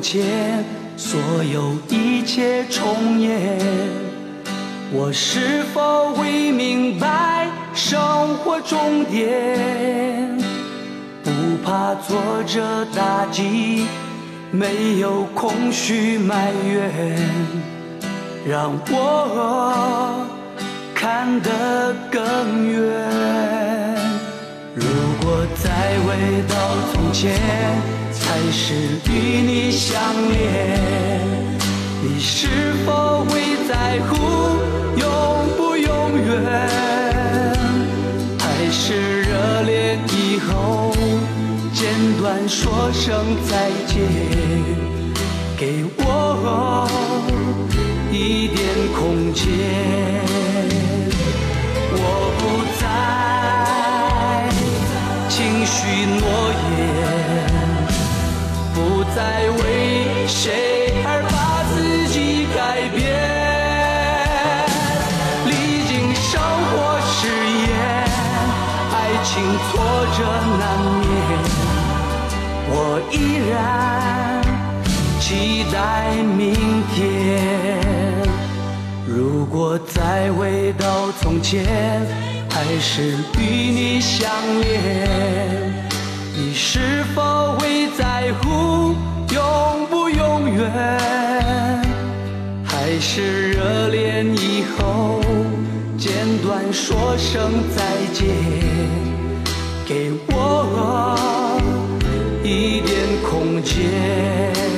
从前，所有一切重演，我是否会明白生活终点？不怕挫折打击，没有空虚埋怨，让我看得更远。如果再回到从前。还是与你相恋，你是否会在乎永不永远？还是热恋以后简短说声再见，给我一点空间，我不再轻许诺言。不再为谁而把自己改变？历经生活试验，爱情挫折难免，我依然期待明天。如果再回到从前，还是与你相恋。你是否会在乎永不永远？还是热恋以后简短说声再见，给我一点空间。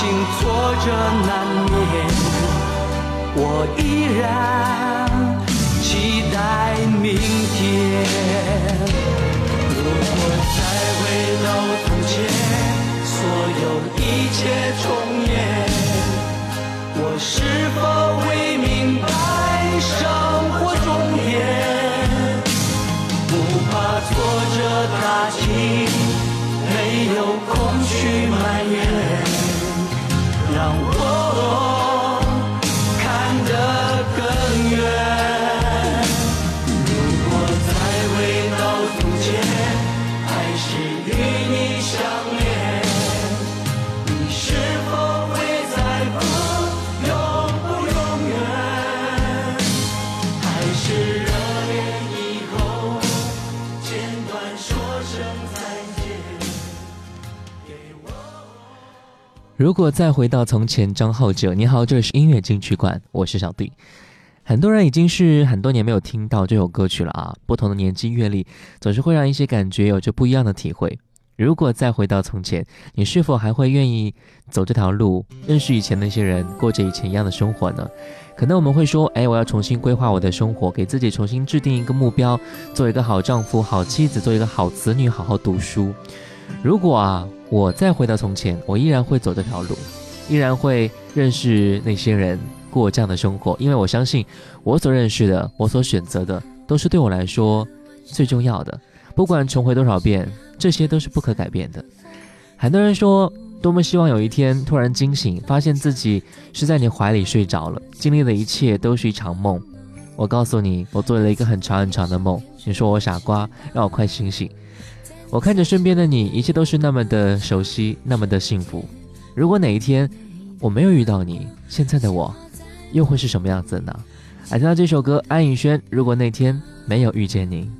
心挫折难免，我依然期待明天。如果再回到从前，所有一切重演，我是否会明白生活重点？不怕挫折打击，没有空去埋怨。让我。如果再回到从前张浩哲，你好，这里是音乐金曲馆，我是小弟。很多人已经是很多年没有听到这首歌曲了啊！不同的年纪阅历，总是会让一些感觉有着不一样的体会。如果再回到从前，你是否还会愿意走这条路，认识以前那些人，过着以前一样的生活呢？可能我们会说，哎，我要重新规划我的生活，给自己重新制定一个目标，做一个好丈夫、好妻子，做一个好子女，好好读书。如果啊。我再回到从前，我依然会走这条路，依然会认识那些人，过这样的生活，因为我相信我所认识的，我所选择的，都是对我来说最重要的。不管重回多少遍，这些都是不可改变的。很多人说，多么希望有一天突然惊醒，发现自己是在你怀里睡着了，经历的一切都是一场梦。我告诉你，我做了一个很长很长的梦。你说我傻瓜，让我快醒醒。我看着身边的你，一切都是那么的熟悉，那么的幸福。如果哪一天我没有遇到你，现在的我又会是什么样子呢？来听到这首歌，安以轩。如果那天没有遇见你。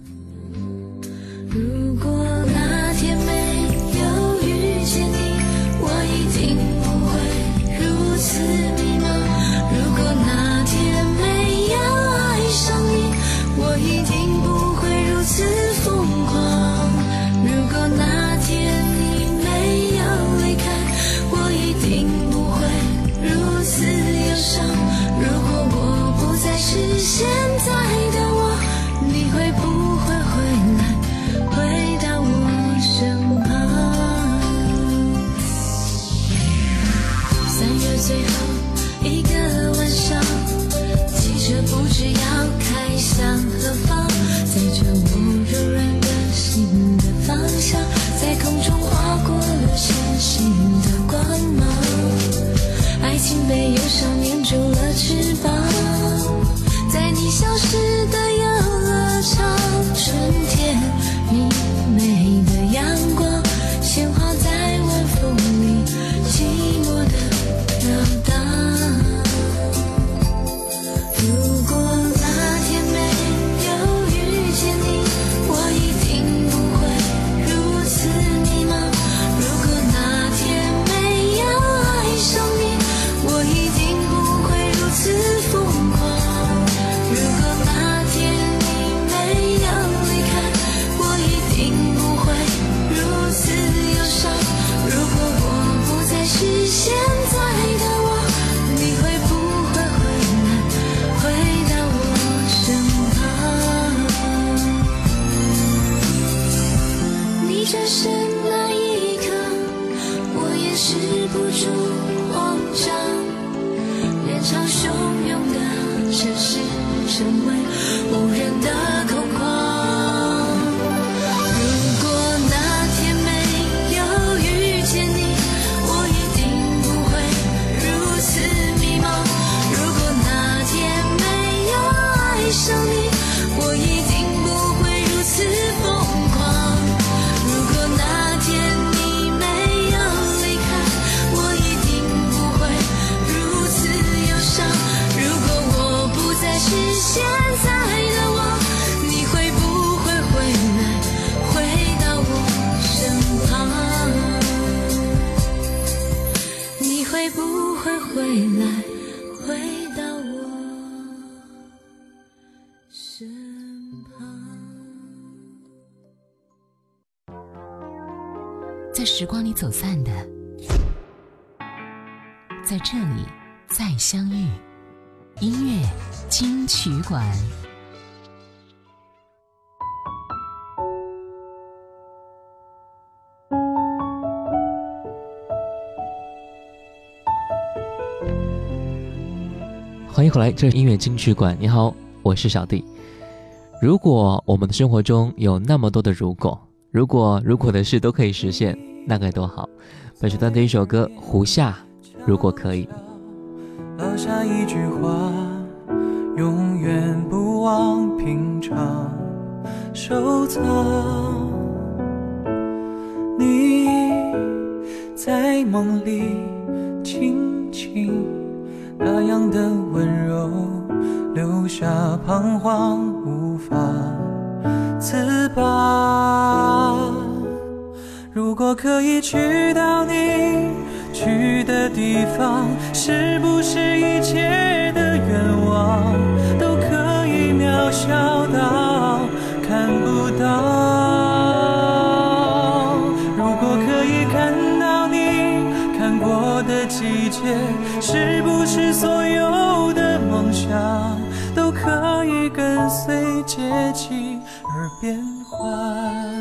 走散的，在这里再相遇。音乐金曲馆，欢迎回来，这是音乐金曲馆。你好，我是小弟。如果我们的生活中有那么多的如果，如果如果的事都可以实现。那该多好！本时段的一首歌《胡夏》，如果可以。留下一句话，永远不忘平常，收藏。你在梦里轻轻那样的温柔，留下彷徨无法自拔。如果可以去到你去的地方，是不是一切的愿望都可以渺小到看不到？如果可以看到你看过的季节，是不是所有的梦想都可以跟随节气而变换？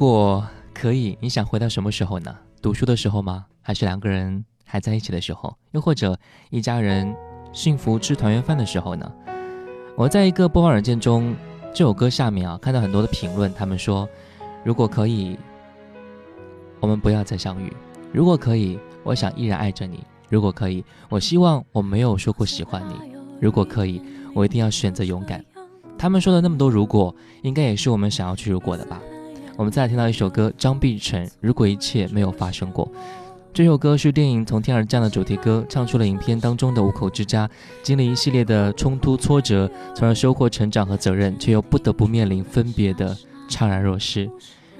如果可以，你想回到什么时候呢？读书的时候吗？还是两个人还在一起的时候？又或者一家人幸福吃团圆饭的时候呢？我在一个播放软件中，这首歌下面啊，看到很多的评论，他们说，如果可以，我们不要再相遇；如果可以，我想依然爱着你；如果可以，我希望我没有说过喜欢你；如果可以，我一定要选择勇敢。他们说的那么多如果，应该也是我们想要去如果的吧。我们再听到一首歌，张碧晨《如果一切没有发生过》。这首歌是电影《从天而降》的主题歌，唱出了影片当中的五口之家经历一系列的冲突挫折，从而收获成长和责任，却又不得不面临分别的怅然若失。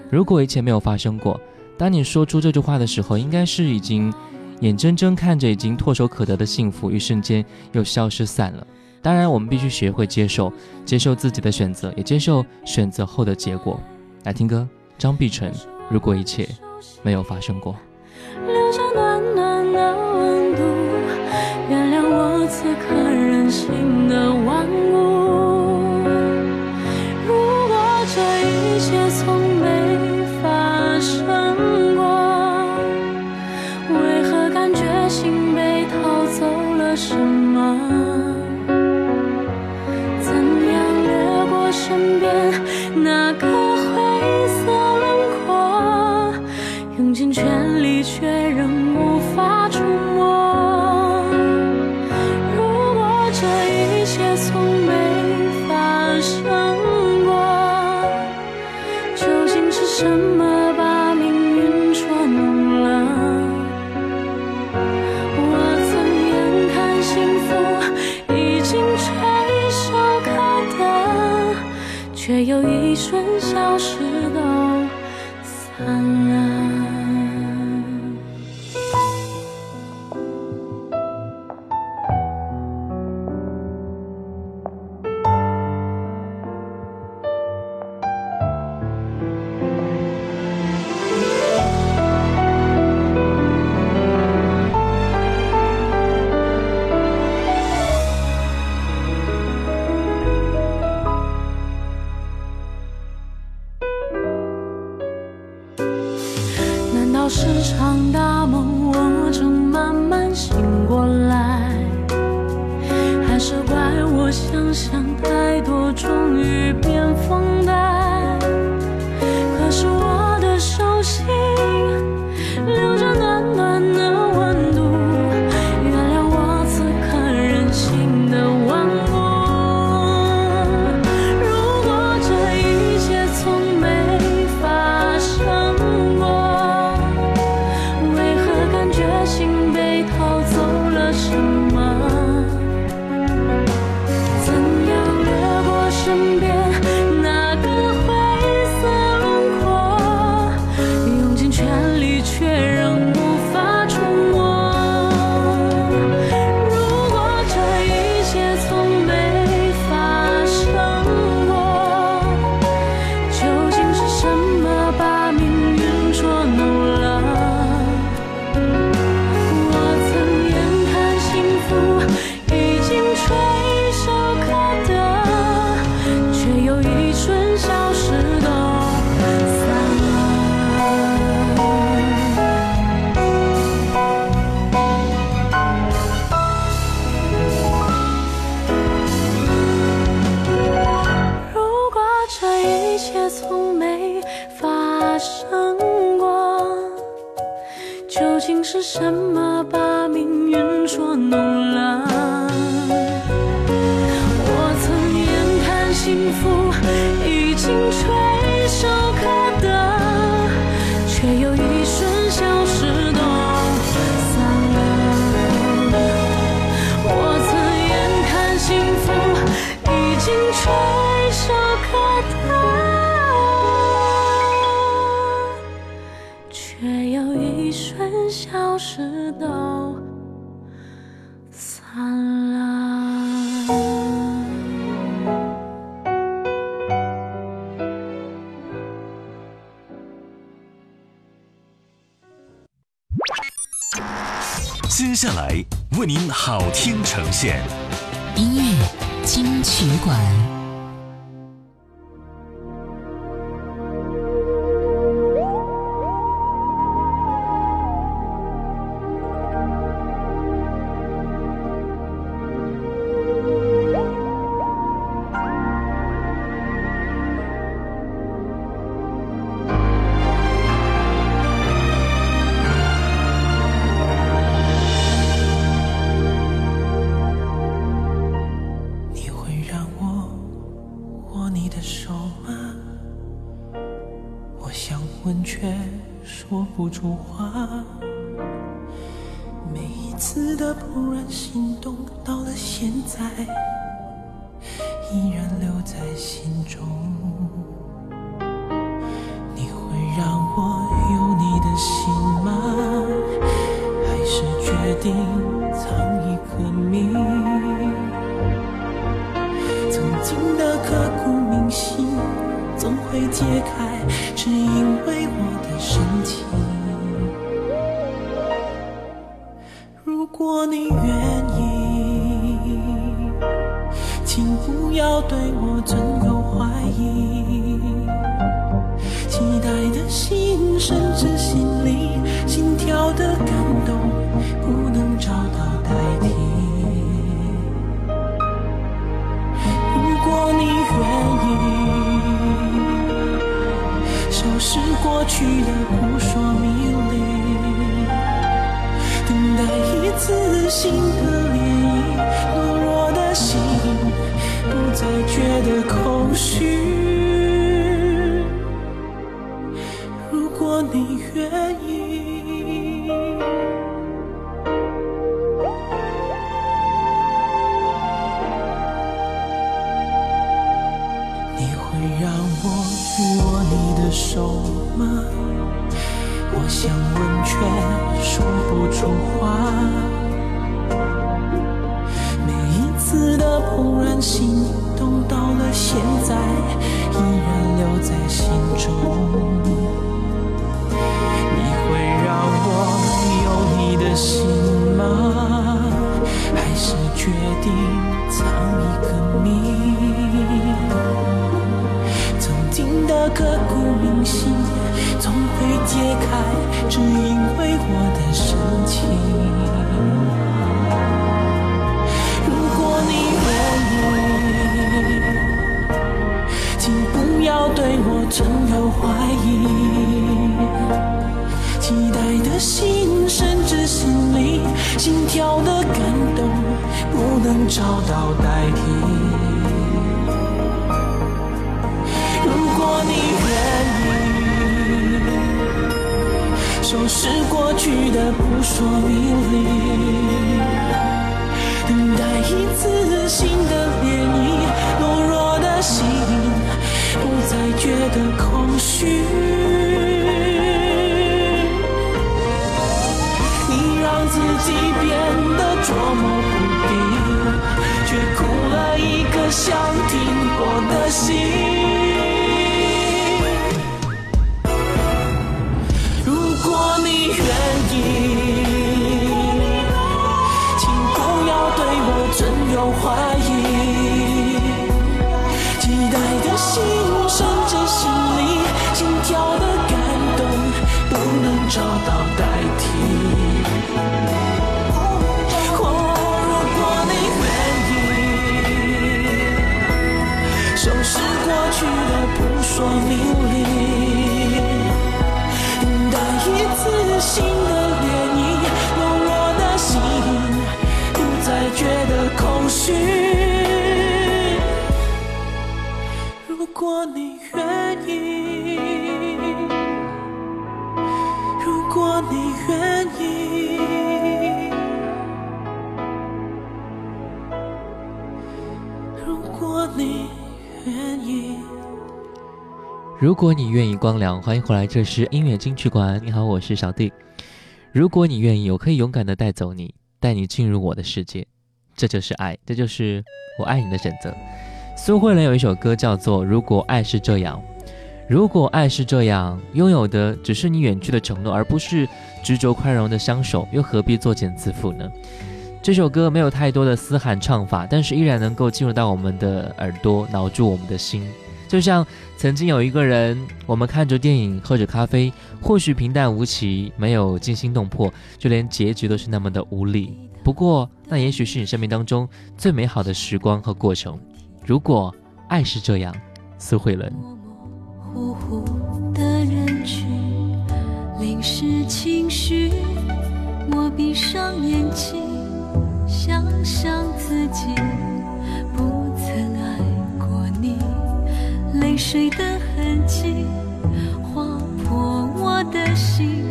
如果一切没有发生过，当你说出这句话的时候，应该是已经眼睁睁看着已经唾手可得的幸福，一瞬间又消失散了。当然，我们必须学会接受，接受自己的选择，也接受选择后的结果。来听歌，张碧晨《如果一切没有发生过》。留下暖暖的温度，原谅我此刻任性的顽消失都散了。接下来为您好听呈现，音乐金曲馆，次的怦然心动，到了现在依然留在心中。你会让我有你的心吗？还是决定再觉得空虚。现在依然留在心中。你会让我有你的心吗？还是决定藏一个谜？曾经的刻骨铭心，总会解开，只因为我的深情。对我存有怀疑。期待的心，甚至心里心跳的感动，不能找到代替。如果你愿意，收拾过去的扑朔迷离，等待一次新的涟漪，懦弱的心不再觉得空虚。你让自己变得捉摸不定，却苦了一颗想停泊的心。如果你愿如果你愿意光良，欢迎回来，这是音乐金曲馆。你好，我是小弟。如果你愿意，我可以勇敢的带走你，带你进入我的世界。这就是爱，这就是我爱你的选择。苏慧伦有一首歌叫做《如果爱是这样》，如果爱是这样，拥有的只是你远去的承诺，而不是执着宽容的相守，又何必作茧自缚呢？这首歌没有太多的嘶喊唱法，但是依然能够进入到我们的耳朵，挠住我们的心。就像曾经有一个人，我们看着电影，喝着咖啡，或许平淡无奇，没有惊心动魄，就连结局都是那么的无力。不过，那也许是你生命当中最美好的时光和过程。如果爱是这样，苏慧伦。闭上眼睛，想象自己水的痕迹划破我的心，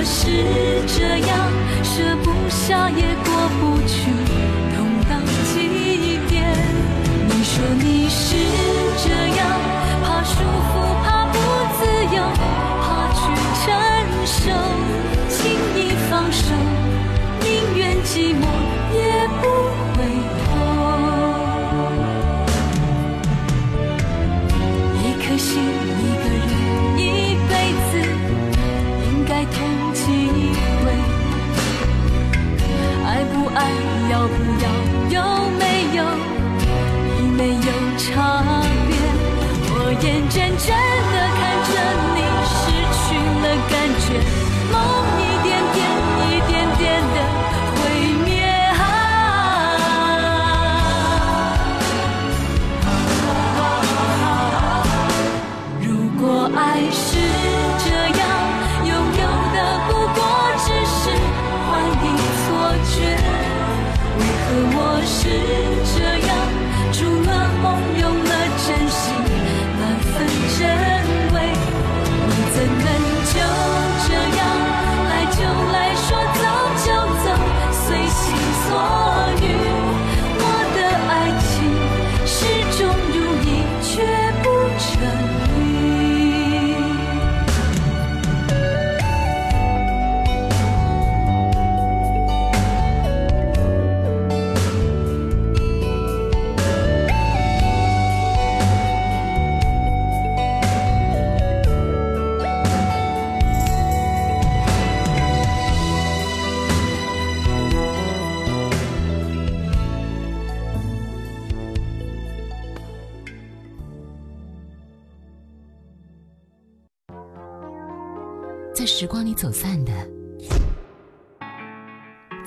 我是这样，舍不下也过不去，痛到极点？你说你是这样，怕束缚，怕不自由，怕去承受，轻易放手，宁愿寂寞旁边。我眼睁睁地看着你失去了感觉，梦一点点，一点点的毁灭啊。如果爱是这样，拥有的不过只是幻影错觉。为何我是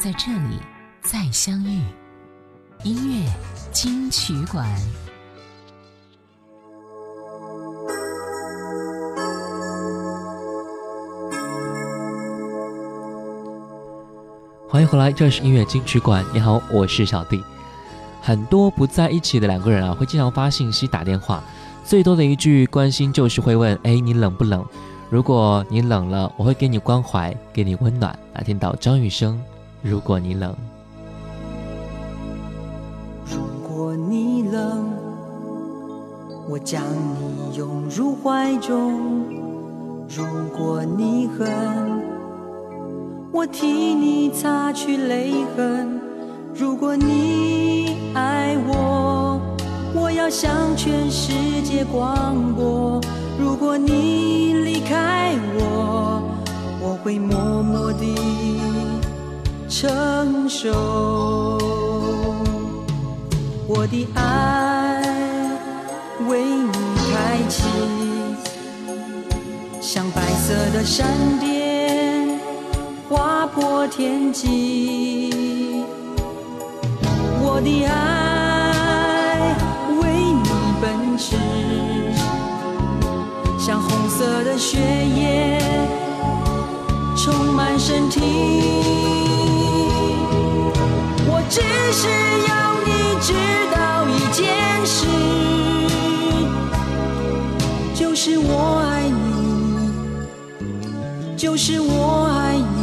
在这里再相遇。音乐金曲馆。欢迎回来，这是音乐金曲馆。你好，我是小弟。很多不在一起的两个人啊，会经常发信息、打电话，最多的一句关心就是会问：“哎，你冷不冷？如果你冷了，我会给你关怀，给你温暖。”来听到张雨生：“如果你冷，如果你冷，我将你拥入怀中；如果你恨。我替你擦去泪痕。如果你爱我，我要向全世界广播。如果你离开我，我会默默地承受。我的爱为你开启，像白色的闪电。划破天际，我的爱为你奔驰，像红色的血液充满身体。只是要你知道一件事，就是我爱你，就是我爱你。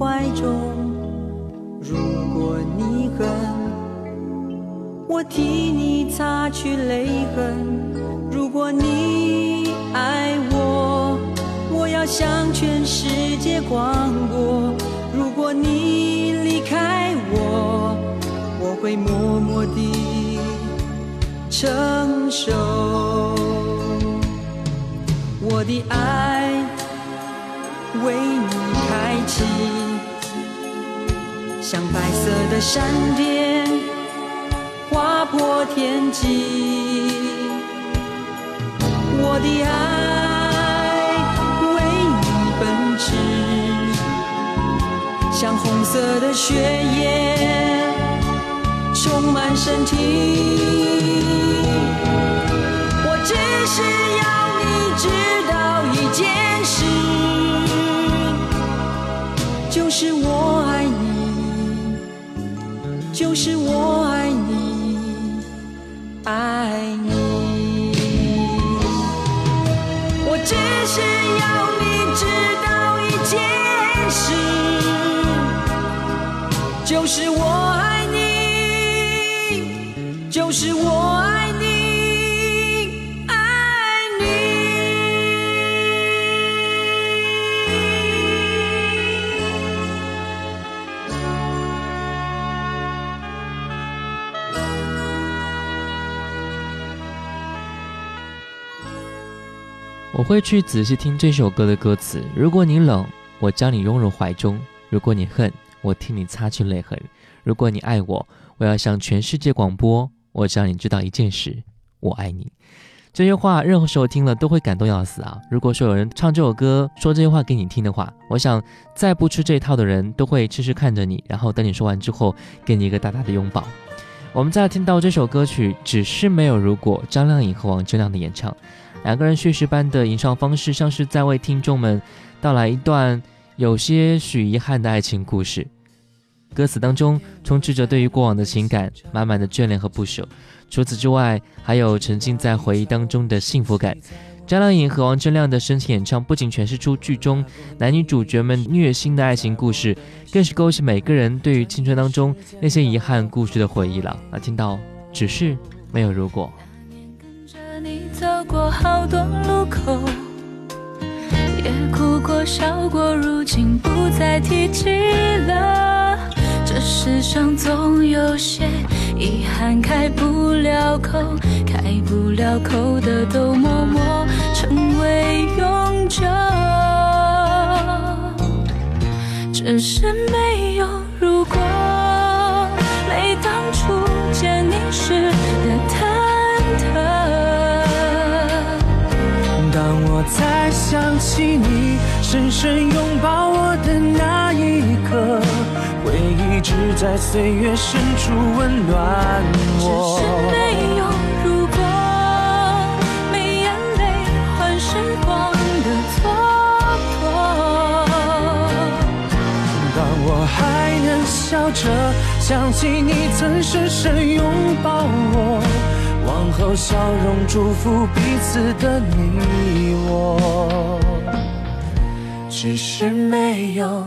怀中如果你恨我替你擦去泪痕。如果你爱我我要向全世界广播如果你离开我我会默默的承受。在山巅划破天际。我的爱为你奔驰像红色的血液充满身体。我只是是我爱你爱你。我只是要你知道一件事就是我爱你就是我会去仔细听这首歌的歌词。如果你冷，我将你拥入怀中；如果你恨，我替你擦去泪痕。如果你爱我，我要向全世界广播。我只要你知道一件事：我爱你。这些话，任何时候听了都会感动要死啊！如果说有人唱这首歌，说这些话给你听的话，我想再不吃这套的人都会痴痴看着你，然后等你说完之后，给你一个大大的拥抱。我们再听到这首歌曲，只是没有如果。张靓颖和王铮亮的演唱，两个人叙事般的吟唱方式，像是在为听众们道来一段。有些许遗憾的爱情故事，歌词当中充斥着对于过往的情感，满满的眷恋和不舍。除此之外，还有沉浸在回忆当中的幸福感。张靓颖和王铮亮的深情演唱，不仅诠释出剧中男女主角们虐心的爱情故事，更是勾起每个人对于青春当中那些遗憾故事的回忆了。那听到只是没有如果。走过好多路口，也哭过笑过，如今不再提起了。这世上总有些遗憾开不了口，开不了口的都默默成为永久。只是没有如果，没当初见你时我才想起你深深拥抱我的那一刻，回忆只在岁月深处温暖只是。没有如果，没眼泪换时光的蹉跎。当我还能笑着想起你曾深深拥抱我，然后笑容祝福彼此的你我，只是没有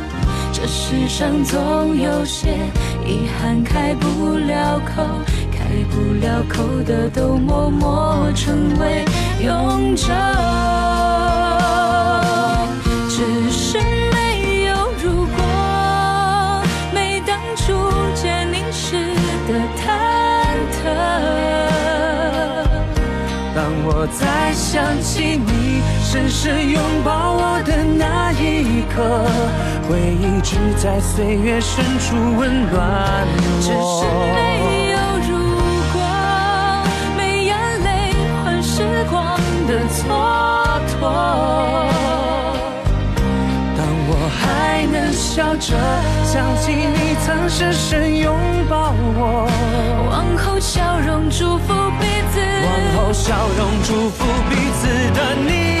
这世上总有些遗憾开不了口，开不了口的都默默成为永久。我再想起你深深拥抱我的那一刻，回忆只在岁月深处温暖我只是。没有如果，没眼泪换时光的蹉跎。笑着想起你曾深深拥抱我，往后笑容祝福彼此，往后笑容祝福彼此的你